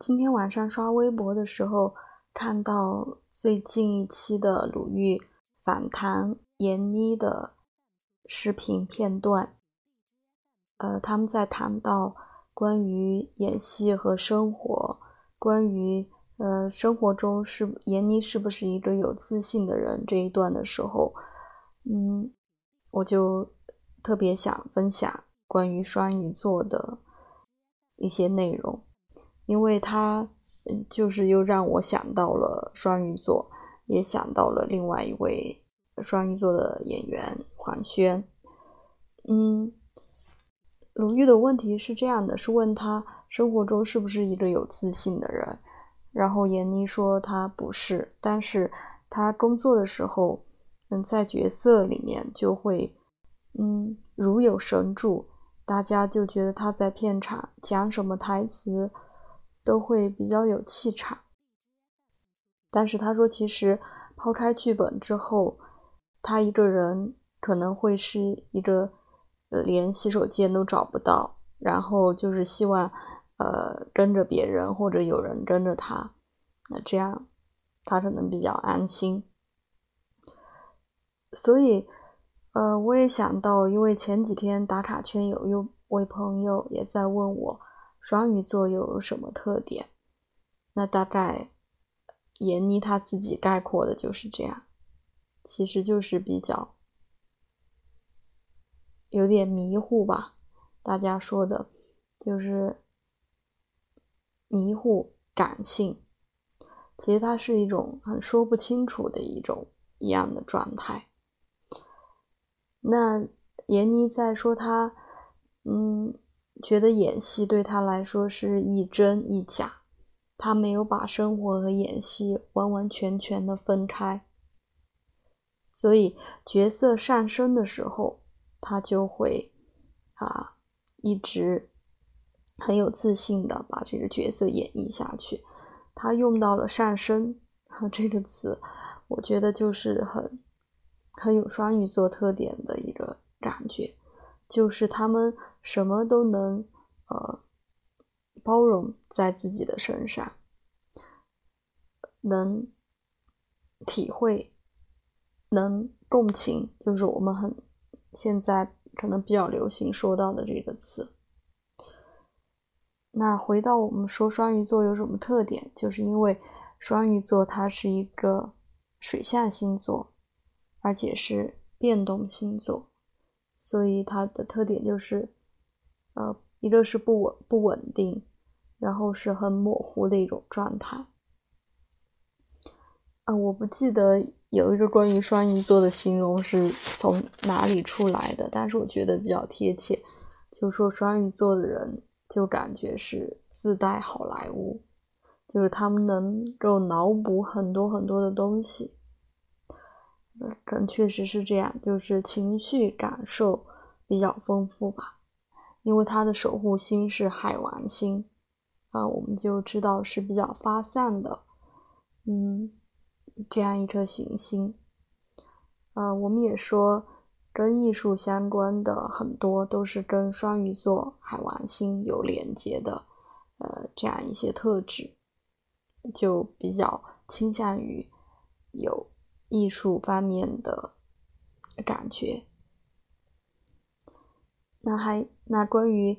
今天晚上刷微博的时候，看到最近一期的鲁豫访谈闫妮的视频片段。呃，他们在谈到关于演戏和生活，关于呃生活中是闫妮是不是一个有自信的人这一段的时候，嗯，我就特别想分享关于双鱼座的一些内容。因为他，就是又让我想到了双鱼座，也想到了另外一位双鱼座的演员黄轩。嗯，鲁豫的问题是这样的，是问他生活中是不是一个有自信的人，然后闫妮说他不是，但是他工作的时候，嗯，在角色里面就会，嗯，如有神助，大家就觉得他在片场讲什么台词。都会比较有气场，但是他说，其实抛开剧本之后，他一个人可能会是一个连洗手间都找不到，然后就是希望呃跟着别人或者有人跟着他，那这样他可能比较安心。所以呃，我也想到，因为前几天打卡圈有一位朋友也在问我。双鱼座有什么特点？那大概闫妮她自己概括的就是这样，其实就是比较有点迷糊吧。大家说的就是迷糊、感性，其实它是一种很说不清楚的一种一样的状态。那闫妮在说她，嗯。觉得演戏对他来说是一真一假，他没有把生活和演戏完完全全的分开，所以角色上升的时候，他就会啊一直很有自信的把这个角色演绎下去。他用到了“上升”这个词，我觉得就是很很有双鱼座特点的一个感觉。就是他们什么都能呃包容在自己的身上，能体会，能共情，就是我们很现在可能比较流行说到的这个词。那回到我们说双鱼座有什么特点，就是因为双鱼座它是一个水象星座，而且是变动星座。所以它的特点就是，呃，一个是不稳不稳定，然后是很模糊的一种状态。啊，我不记得有一个关于双鱼座的形容是从哪里出来的，但是我觉得比较贴切，就说双鱼座的人就感觉是自带好莱坞，就是他们能够脑补很多很多的东西。可能确实是这样，就是情绪感受比较丰富吧。因为他的守护星是海王星，啊，我们就知道是比较发散的，嗯，这样一颗行星。呃，我们也说跟艺术相关的很多都是跟双鱼座海王星有连接的，呃，这样一些特质，就比较倾向于有。艺术方面的感觉，那还那关于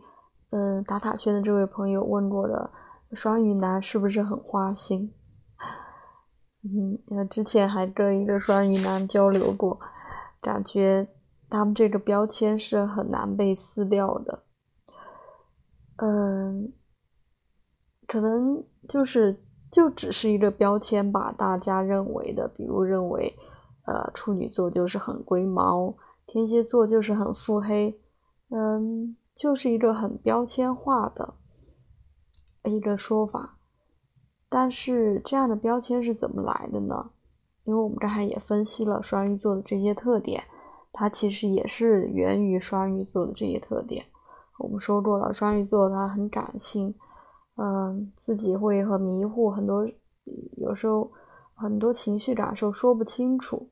嗯打卡圈的这位朋友问过的双鱼男是不是很花心？嗯，那之前还跟一个双鱼男交流过，感觉他们这个标签是很难被撕掉的。嗯，可能就是。就只是一个标签吧，大家认为的，比如认为，呃，处女座就是很龟毛，天蝎座就是很腹黑，嗯，就是一个很标签化的一个说法。但是这样的标签是怎么来的呢？因为我们刚才也分析了双鱼座的这些特点，它其实也是源于双鱼座的这些特点。我们说过了，双鱼座它很感性。嗯，自己会很迷糊，很多有时候很多情绪感受说不清楚，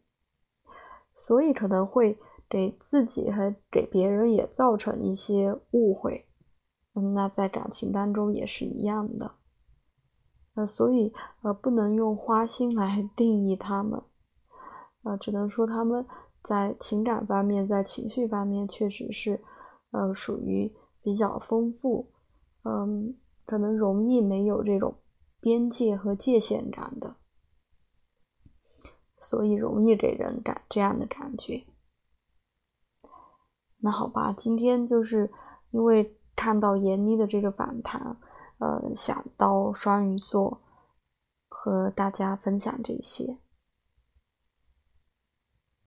所以可能会给自己和给别人也造成一些误会。嗯，那在感情当中也是一样的。呃，所以呃，不能用花心来定义他们，呃，只能说他们在情感方面，在情绪方面确实是，呃，属于比较丰富，嗯，可能容易没有这种边界和界限感的，所以容易给人感这样的感觉。那好吧，今天就是因为看到闫妮的这个反弹。呃，想到双鱼座，和大家分享这些。